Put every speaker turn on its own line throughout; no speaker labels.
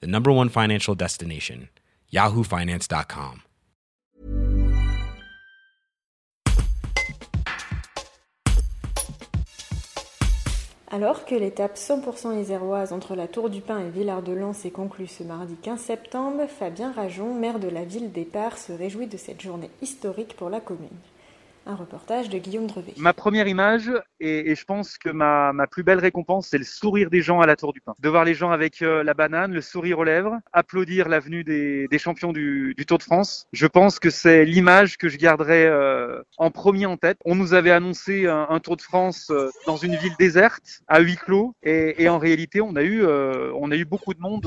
the number one financial destination, yahoofinance.com.
Alors que l'étape 100% iséroise entre la Tour du Pin et Villard-de-Lans s'est conclue ce mardi 15 septembre, Fabien Rajon, maire de la ville d'Épars, se réjouit de cette journée historique pour la commune. Un reportage de Guillaume Drevet.
Ma première image, et, je pense que ma, ma plus belle récompense, c'est le sourire des gens à la Tour du Pin. De voir les gens avec euh, la banane, le sourire aux lèvres, applaudir l'avenue des, des champions du, Tour de France. Je pense que c'est l'image que je garderai euh, en premier en tête. On nous avait annoncé un, Tour de France euh, dans une ville déserte, à huis clos, et, et en réalité, on a eu, on a eu beaucoup de monde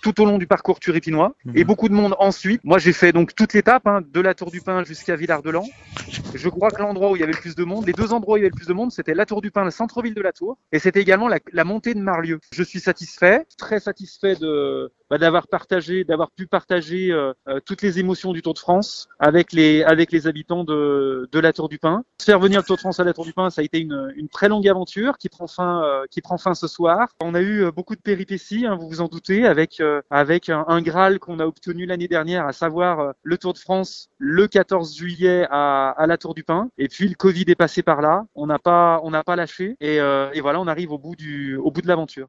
tout au long du parcours turipinois mmh. et beaucoup de monde ensuite. Moi, j'ai fait donc toute l'étape hein, de la Tour du Pin jusqu'à Villard-de-Lans. Je crois que l'endroit où il y avait le plus de monde, les deux endroits où il y avait le plus de monde, c'était la Tour du Pin, le centre-ville de la Tour, et c'était également la, la, montée de Marlieu. Je suis satisfait, très satisfait de bah, d'avoir partagé, d'avoir pu partager euh, euh, toutes les émotions du Tour de France avec les avec les habitants de de la Tour du Pin. Faire venir le Tour de France à la Tour du Pin, ça a été une une très longue aventure qui prend fin euh, qui prend fin ce soir. On a eu beaucoup de péripéties, hein, vous vous en doutez, avec avec un, Graal qu'on a obtenu l'année dernière, à savoir le Tour de France le 14 juillet à, à la Tour du Pin. Et puis le Covid est passé par là, on n'a pas on n'a pas lâché et, et voilà, on arrive au bout du au bout de l'aventure.